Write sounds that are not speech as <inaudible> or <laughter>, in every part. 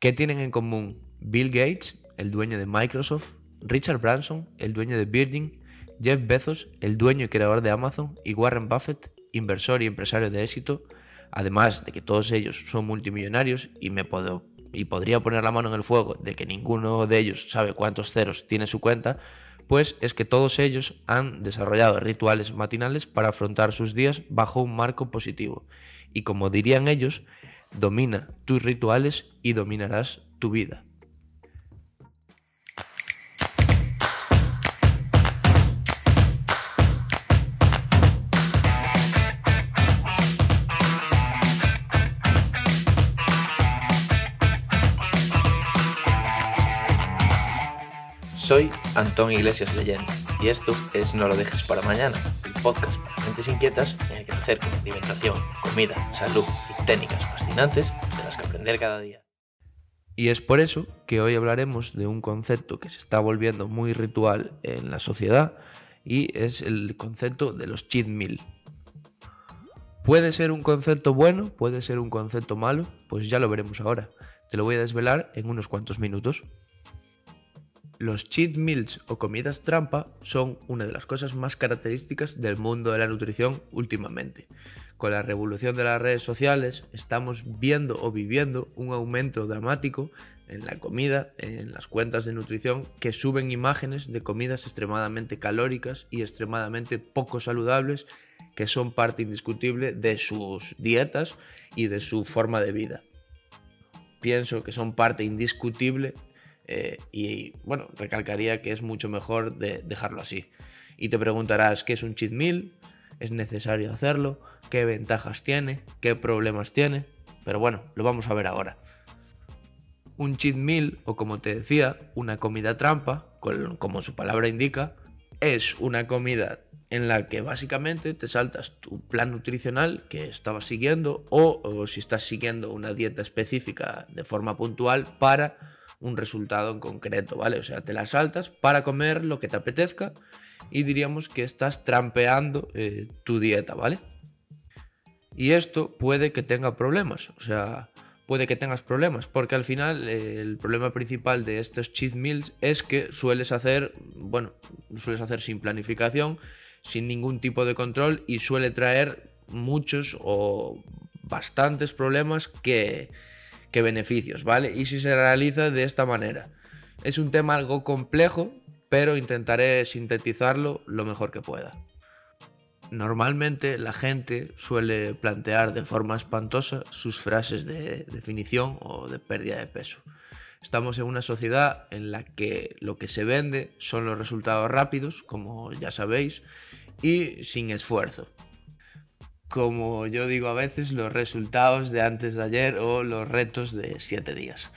¿Qué tienen en común Bill Gates, el dueño de Microsoft, Richard Branson, el dueño de Virgin, Jeff Bezos, el dueño y creador de Amazon, y Warren Buffett, inversor y empresario de éxito, además de que todos ellos son multimillonarios y me puedo y podría poner la mano en el fuego de que ninguno de ellos sabe cuántos ceros tiene su cuenta, pues es que todos ellos han desarrollado rituales matinales para afrontar sus días bajo un marco positivo. Y como dirían ellos, domina tus rituales y dominarás tu vida. Soy Antón Iglesias Leyenda y esto es No lo dejes para mañana, el podcast para mentes inquietas en el que te acerco alimentación, comida, salud y técnicas de las que aprender cada día. Y es por eso que hoy hablaremos de un concepto que se está volviendo muy ritual en la sociedad y es el concepto de los cheat meal. ¿Puede ser un concepto bueno? ¿Puede ser un concepto malo? Pues ya lo veremos ahora. Te lo voy a desvelar en unos cuantos minutos. Los cheat meals o comidas trampa son una de las cosas más características del mundo de la nutrición últimamente. Con la revolución de las redes sociales estamos viendo o viviendo un aumento dramático en la comida, en las cuentas de nutrición que suben imágenes de comidas extremadamente calóricas y extremadamente poco saludables que son parte indiscutible de sus dietas y de su forma de vida. Pienso que son parte indiscutible eh, y bueno, recalcaría que es mucho mejor de dejarlo así. Y te preguntarás, ¿qué es un cheat meal? ¿Es necesario hacerlo? ¿Qué ventajas tiene? ¿Qué problemas tiene? Pero bueno, lo vamos a ver ahora. Un cheat meal, o como te decía, una comida trampa, como su palabra indica, es una comida en la que básicamente te saltas tu plan nutricional que estabas siguiendo o, si estás siguiendo una dieta específica de forma puntual para un resultado en concreto, ¿vale? O sea, te la saltas para comer lo que te apetezca y diríamos que estás trampeando eh, tu dieta, ¿vale? Y esto puede que tenga problemas, o sea, puede que tengas problemas, porque al final eh, el problema principal de estos cheat meals es que sueles hacer, bueno, sueles hacer sin planificación, sin ningún tipo de control y suele traer muchos o bastantes problemas que, que beneficios, ¿vale? Y si se realiza de esta manera. Es un tema algo complejo, pero intentaré sintetizarlo lo mejor que pueda. Normalmente la gente suele plantear de forma espantosa sus frases de definición o de pérdida de peso. Estamos en una sociedad en la que lo que se vende son los resultados rápidos, como ya sabéis, y sin esfuerzo como yo digo a veces, los resultados de antes de ayer o los retos de 7 días.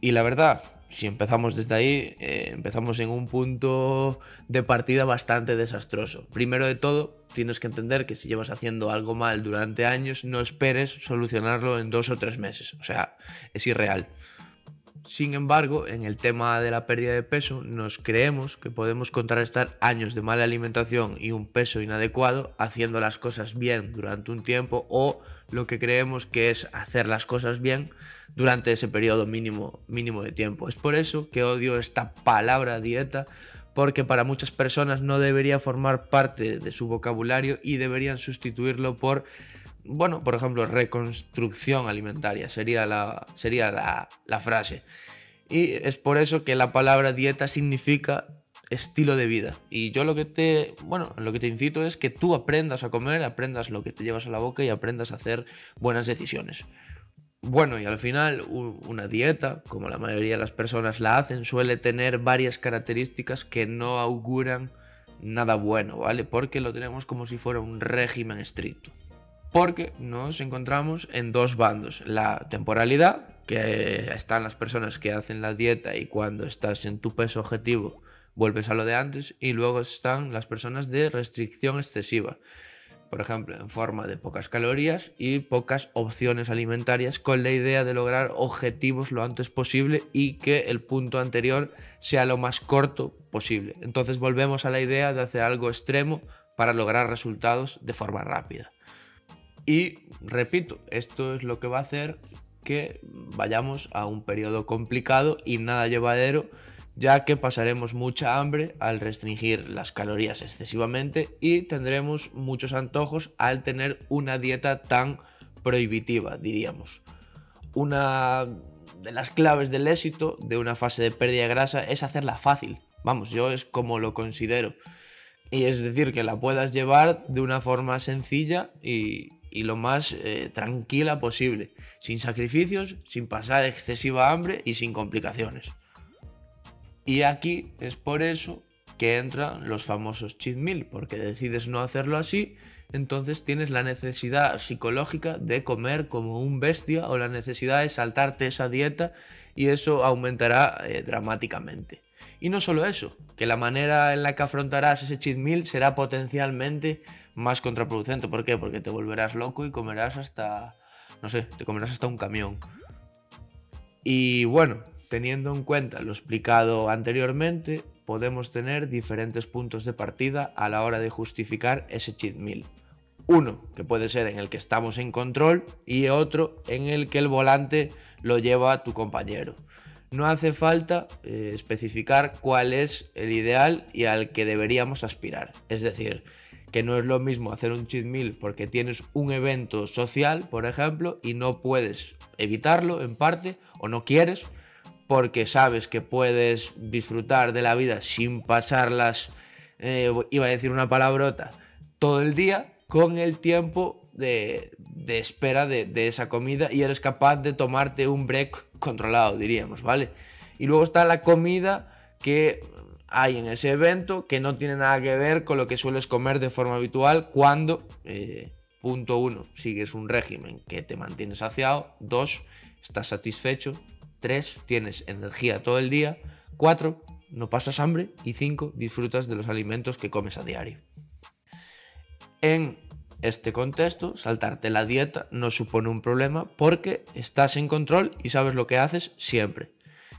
Y la verdad, si empezamos desde ahí, eh, empezamos en un punto de partida bastante desastroso. Primero de todo, tienes que entender que si llevas haciendo algo mal durante años, no esperes solucionarlo en dos o tres meses. O sea, es irreal. Sin embargo, en el tema de la pérdida de peso, nos creemos que podemos contrarrestar años de mala alimentación y un peso inadecuado haciendo las cosas bien durante un tiempo o lo que creemos que es hacer las cosas bien durante ese periodo mínimo, mínimo de tiempo. Es por eso que odio esta palabra dieta porque para muchas personas no debería formar parte de su vocabulario y deberían sustituirlo por bueno, por ejemplo, reconstrucción alimentaria sería la, sería la, frase. Y es por eso que la palabra dieta significa estilo de vida. Y yo lo que te, bueno, lo que te incito es que tú aprendas a comer, aprendas lo que te llevas a la boca y aprendas a hacer buenas decisiones. Bueno, y al final una dieta, como la mayoría de las personas la hacen, suele tener varias características que no auguran nada bueno, ¿vale? Porque lo tenemos como si fuera un régimen estricto porque nos encontramos en dos bandos. La temporalidad, que están las personas que hacen la dieta y cuando estás en tu peso objetivo vuelves a lo de antes, y luego están las personas de restricción excesiva, por ejemplo, en forma de pocas calorías y pocas opciones alimentarias con la idea de lograr objetivos lo antes posible y que el punto anterior sea lo más corto posible. Entonces volvemos a la idea de hacer algo extremo para lograr resultados de forma rápida. Y repito, esto es lo que va a hacer que vayamos a un periodo complicado y nada llevadero, ya que pasaremos mucha hambre al restringir las calorías excesivamente y tendremos muchos antojos al tener una dieta tan prohibitiva, diríamos. Una de las claves del éxito de una fase de pérdida de grasa es hacerla fácil. Vamos, yo es como lo considero. Y es decir, que la puedas llevar de una forma sencilla y, lo más eh, tranquila posible, sin sacrificios, sin pasar excesiva hambre y sin complicaciones. Y aquí es por eso que entran los famosos cheat meal, porque decides no hacerlo así, entonces tienes la necesidad psicológica de comer como un bestia o la necesidad de saltarte esa dieta y eso aumentará eh, dramáticamente. Y no solo eso, que la manera en la que afrontarás ese cheat meal será potencialmente más contraproducente. ¿Por qué? Porque te volverás loco y comerás hasta, no sé, te comerás hasta un camión. Y bueno, teniendo en cuenta lo explicado anteriormente, podemos tener diferentes puntos de partida a la hora de justificar ese cheat meal. Uno, que puede ser en el que estamos en control, y otro en el que el volante lo lleva tu compañero no hace falta eh, especificar cuál es el ideal y al que deberíamos aspirar. Es decir, que no es lo mismo hacer un cheat meal porque tienes un evento social, por ejemplo, y no puedes evitarlo en parte, o no quieres, porque sabes que puedes disfrutar de la vida sin pasarlas, eh, iba a decir una palabrota, todo el día, con el tiempo de, espera de, esa comida y eres capaz de tomarte un break controlado, diríamos, ¿vale? Y luego está la comida que hay en ese evento que no tiene nada que ver con lo que sueles comer de forma habitual cuando, eh, punto uno, sigues un régimen que te mantiene saciado, dos, estás satisfecho, tres, tienes energía todo el día, cuatro, no pasas hambre y cinco, disfrutas de los alimentos que comes a diario. En este contexto, saltarte la dieta no supone un problema porque estás en control y sabes lo que haces siempre.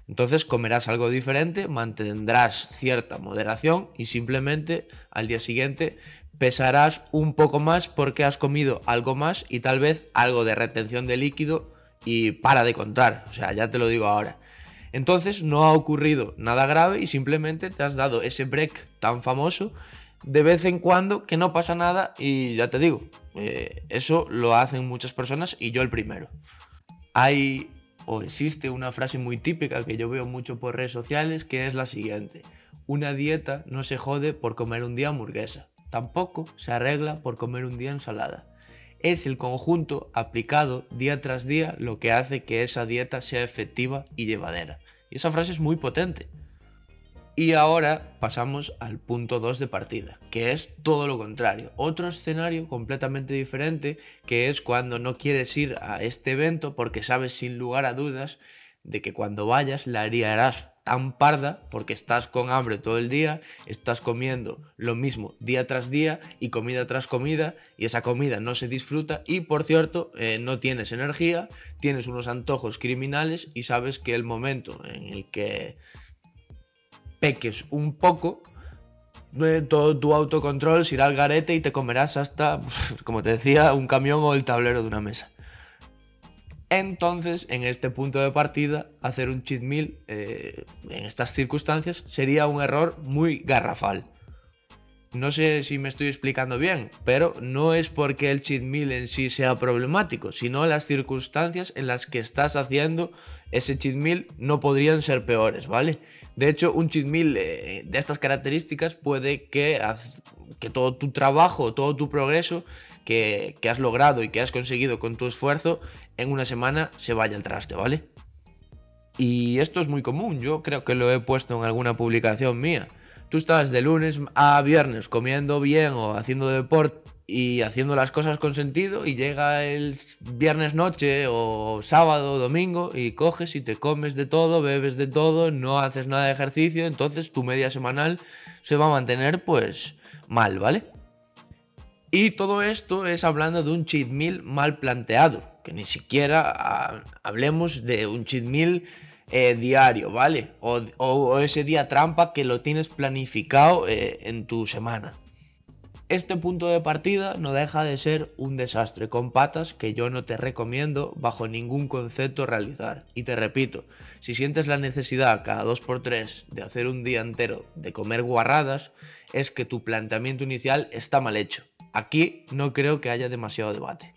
Entonces comerás algo diferente, mantendrás cierta moderación y simplemente al día siguiente pesarás un poco más porque has comido algo más y tal vez algo de retención de líquido y para de contar. O sea, ya te lo digo ahora. Entonces no ha ocurrido nada grave y simplemente te has dado ese break tan famoso de vez en cuando que no pasa nada y ya te digo, eh, eso lo hacen muchas personas y yo el primero. Hay o existe una frase muy típica que yo veo mucho por redes sociales que es la siguiente. Una dieta no se jode por comer un día hamburguesa, tampoco se arregla por comer un día ensalada. Es el conjunto aplicado día tras día lo que hace que esa dieta sea efectiva y llevadera. Y esa frase es muy potente. Y ahora pasamos al punto 2 de partida, que es todo lo contrario. Otro escenario completamente diferente, que es cuando no quieres ir a este evento porque sabes sin lugar a dudas de que cuando vayas la harías tan parda porque estás con hambre todo el día, estás comiendo lo mismo día tras día y comida tras comida y esa comida no se disfruta y por cierto eh, no tienes energía, tienes unos antojos criminales y sabes que el momento en el que peques un poco, eh, todo tu autocontrol se irá al garete y te comerás hasta, <laughs> como te decía, un camión o el tablero de una mesa. Entonces, en este punto de partida, hacer un cheat meal eh, en estas circunstancias sería un error muy garrafal. No sé si me estoy explicando bien, pero no es porque el cheat meal en sí sea problemático, sino las circunstancias en las que estás haciendo ese cheat meal no podrían ser peores, ¿vale? De hecho, un cheat meal eh, de estas características puede que, que todo tu trabajo, todo tu progreso que, has logrado y que has conseguido con tu esfuerzo en una semana se vaya al traste, ¿vale? Y esto es muy común, yo creo que lo he puesto en alguna publicación mía tú estás de lunes a viernes comiendo bien o haciendo deporte y haciendo las cosas con sentido y llega el viernes noche o sábado o domingo y coges y te comes de todo, bebes de todo, no haces nada de ejercicio, entonces tu media semanal se va a mantener pues mal, ¿vale? Y todo esto es hablando de un cheat meal mal planteado, que ni siquiera ah, hablemos de un cheat meal eh, diario, ¿vale? O, ese día trampa que lo tienes planificado eh, en tu semana. Este punto de partida no deja de ser un desastre con patas que yo no te recomiendo bajo ningún concepto realizar. Y te repito, si sientes la necesidad cada 2x3 de hacer un día entero de comer guarradas, es que tu planteamiento inicial está mal hecho. Aquí no creo que haya demasiado debate.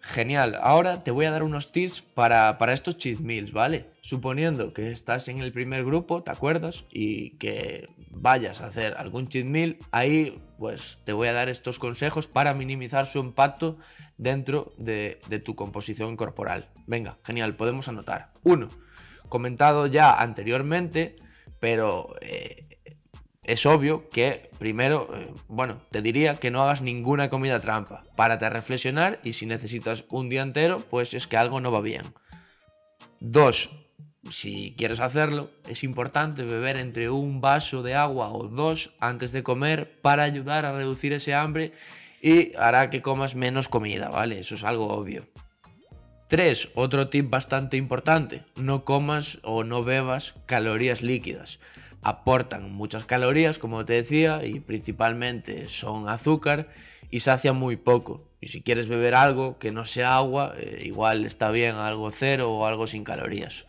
Genial, ahora te voy a dar unos tips para, para, estos cheat meals, ¿vale? Suponiendo que estás en el primer grupo, ¿te acuerdas? Y que vayas a hacer algún cheat meal, ahí pues te voy a dar estos consejos para minimizar su impacto dentro de, tu composición corporal. Venga, genial, podemos anotar. Uno, comentado ya anteriormente, pero eh, es obvio que primero, eh, bueno, te diría que no hagas ninguna comida trampa. Párate a reflexionar y si necesitas un día entero, pues es que algo no va bien. Dos, si quieres hacerlo, es importante beber entre un vaso de agua o dos antes de comer para ayudar a reducir ese hambre y hará que comas menos comida, ¿vale? Eso es algo obvio. 3. Otro tip bastante importante, no comas o no bebas calorías líquidas. Aportan muchas calorías, como te decía, y principalmente son azúcar y sacian muy poco. Y si quieres beber algo que no sea agua, eh, igual está bien algo cero o algo sin calorías.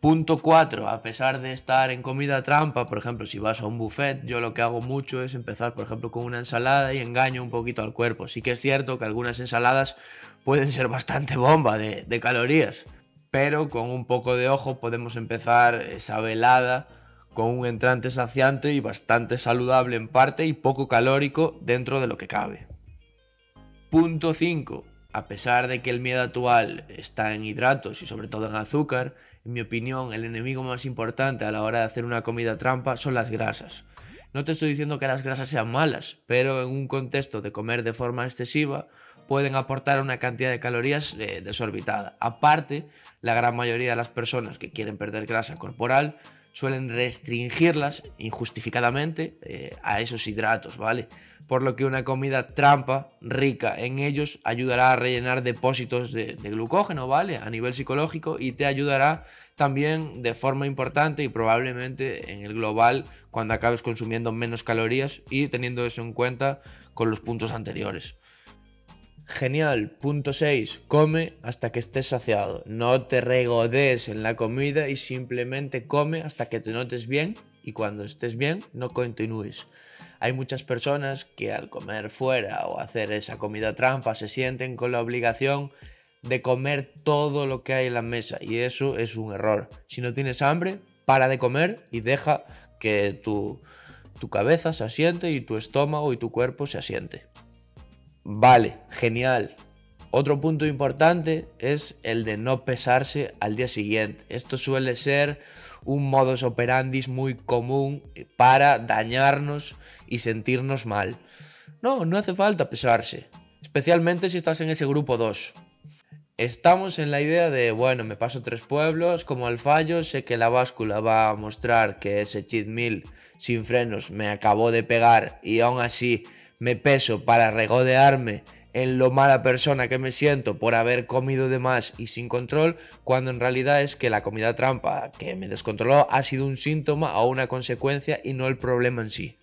Punto 4. A pesar de estar en comida trampa, por ejemplo, si vas a un buffet, yo lo que hago mucho es empezar, por ejemplo, con una ensalada y engaño un poquito al cuerpo. Sí que es cierto que algunas ensaladas pueden ser bastante bomba de, de calorías, pero con un poco de ojo podemos empezar esa velada con un entrante saciante y bastante saludable en parte y poco calórico dentro de lo que cabe. Punto 5. A pesar de que el miedo actual está en hidratos y sobre todo en azúcar, en mi opinión, el enemigo más importante a la hora de hacer una comida trampa son las grasas. No te estoy diciendo que las grasas sean malas, pero en un contexto de comer de forma excesiva pueden aportar una cantidad de calorías eh, desorbitada. Aparte, la gran mayoría de las personas que quieren perder grasa corporal suelen restringirlas injustificadamente eh, a esos hidratos, ¿vale? Por lo que una comida trampa rica en ellos ayudará a rellenar depósitos de, de, glucógeno, ¿vale? A nivel psicológico y te ayudará también de forma importante y probablemente en el global cuando acabes consumiendo menos calorías y teniendo eso en cuenta con los puntos anteriores. Genial. Punto 6. Come hasta que estés saciado. No te regodes en la comida y simplemente come hasta que te notes bien y cuando estés bien no continúes. Hay muchas personas que al comer fuera o hacer esa comida trampa se sienten con la obligación de comer todo lo que hay en la mesa y eso es un error. Si no tienes hambre, para de comer y deja que tu, tu cabeza se asiente y tu estómago y tu cuerpo se asiente. Vale, genial. Otro punto importante es el de no pesarse al día siguiente. Esto suele ser un modus operandi muy común para dañarnos y sentirnos mal. No, no hace falta pesarse, especialmente si estás en ese grupo 2. Estamos en la idea de, bueno, me paso tres pueblos, como al fallo, sé que la báscula va a mostrar que ese cheat meal sin frenos me acabó de pegar y aún así me peso para regodearme en lo mala persona que me siento por haber comido de más y sin control, cuando en realidad es que la comida trampa que me descontroló ha sido un síntoma o una consecuencia y no el problema en sí.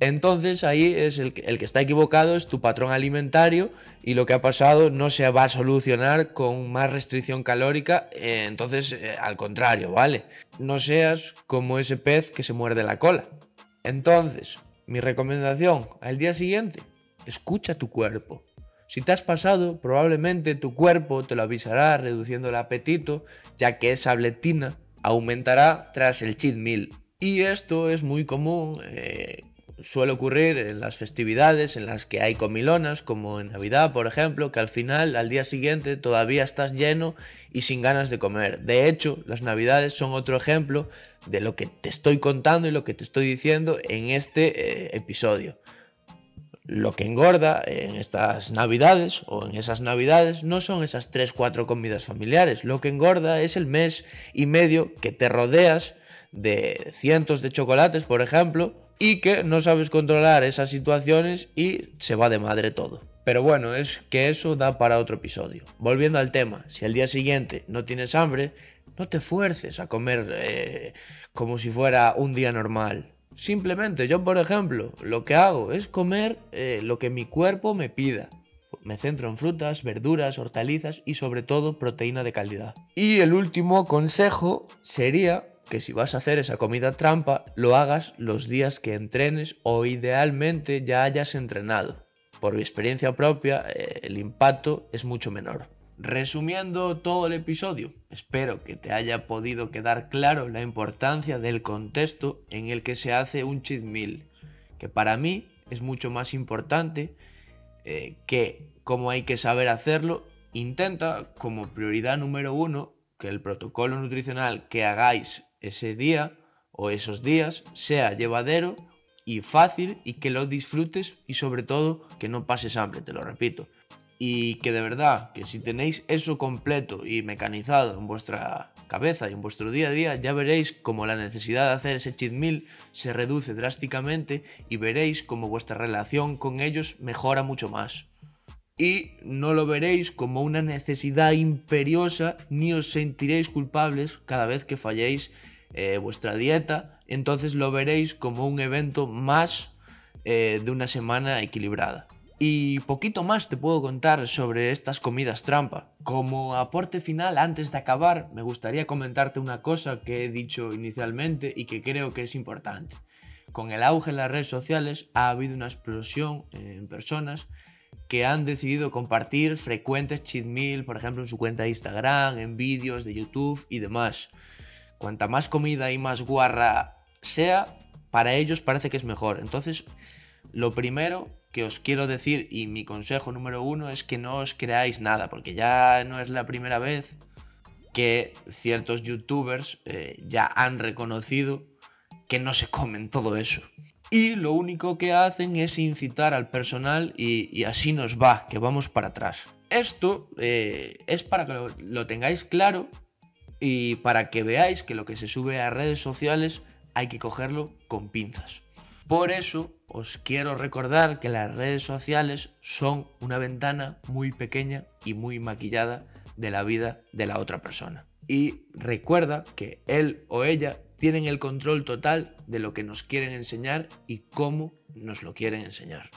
Entonces ahí es el que, está equivocado, es tu patrón alimentario y lo que ha pasado no se va a solucionar con más restricción calórica, eh, entonces eh, al contrario, ¿vale? No seas como ese pez que se muerde la cola. Entonces, mi recomendación al día siguiente, escucha tu cuerpo. Si te has pasado, probablemente tu cuerpo te lo avisará reduciendo el apetito, ya que esa bletina aumentará tras el cheat meal. Y esto es muy común eh, suele ocurrir en las festividades en las que hay comilonas, como en Navidad, por ejemplo, que al final, al día siguiente, todavía estás lleno y sin ganas de comer. De hecho, las Navidades son otro ejemplo de lo que te estoy contando y lo que te estoy diciendo en este eh, episodio. Lo que engorda en estas navidades o en esas navidades no son esas 3-4 comidas familiares. Lo que engorda es el mes y medio que te rodeas de cientos de chocolates, por ejemplo, y que no sabes controlar esas situaciones y se va de madre todo. Pero bueno, es que eso da para otro episodio. Volviendo al tema, si al día siguiente no tienes hambre, no te fuerces a comer eh, como si fuera un día normal. Simplemente yo, por ejemplo, lo que hago es comer eh, lo que mi cuerpo me pida. Me centro en frutas, verduras, hortalizas y sobre todo proteína de calidad. Y el último consejo sería que si vas a hacer esa comida trampa, lo hagas los días que entrenes o idealmente ya hayas entrenado. Por mi experiencia propia, eh, el impacto es mucho menor. Resumiendo todo el episodio, espero que te haya podido quedar claro la importancia del contexto en el que se hace un cheat meal, que para mí es mucho más importante eh, que cómo hay que saber hacerlo. Intenta como prioridad número uno que el protocolo nutricional que hagáis ese día o esos días sea llevadero y fácil y que lo disfrutes y sobre todo que no pases hambre, te lo repito y que de verdad, que si tenéis eso completo y mecanizado en vuestra cabeza y en vuestro día a día, ya veréis cómo la necesidad de hacer ese cheat meal se reduce drásticamente y veréis cómo vuestra relación con ellos mejora mucho más. Y no lo veréis como una necesidad imperiosa ni os sentiréis culpables cada vez que falléis eh, vuestra dieta, entonces lo veréis como un evento más eh, de una semana equilibrada. Y poquito más te puedo contar sobre estas comidas trampa. Como aporte final, antes de acabar, me gustaría comentarte una cosa que he dicho inicialmente y que creo que es importante. Con el auge en las redes sociales ha habido una explosión en personas que han decidido compartir frecuentes cheat meal, por ejemplo, en su cuenta de Instagram, en vídeos de YouTube y demás. Cuanta más comida y más guarra sea, para ellos parece que es mejor. Entonces, lo primero que os quiero decir y mi consejo número uno es que no os creáis nada, porque ya no es la primera vez que ciertos youtubers eh, ya han reconocido que no se comen todo eso. Y lo único que hacen es incitar al personal y, así nos va, que vamos para atrás. Esto eh, es para que lo, lo tengáis claro y para que veáis que lo que se sube a redes sociales hay que cogerlo con pinzas. Por eso os quiero recordar que las redes sociales son una ventana muy pequeña y muy maquillada de la vida de la otra persona. Y recuerda que él o ella tienen el control total de lo que nos quieren enseñar y cómo nos lo quieren enseñar.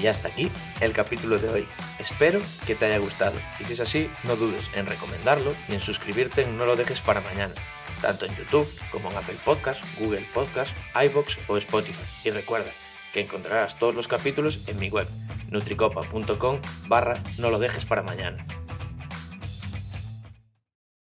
Y hasta aquí el capítulo de hoy. Espero que te haya gustado y si es así, no dudes en recomendarlo y en suscribirte en No lo dejes para mañana, tanto en YouTube como en Apple Podcast, Google Podcast, iBox o Spotify. Y recuerda que encontrarás todos los capítulos en mi web nutricopa.com barra no lo dejes para mañana.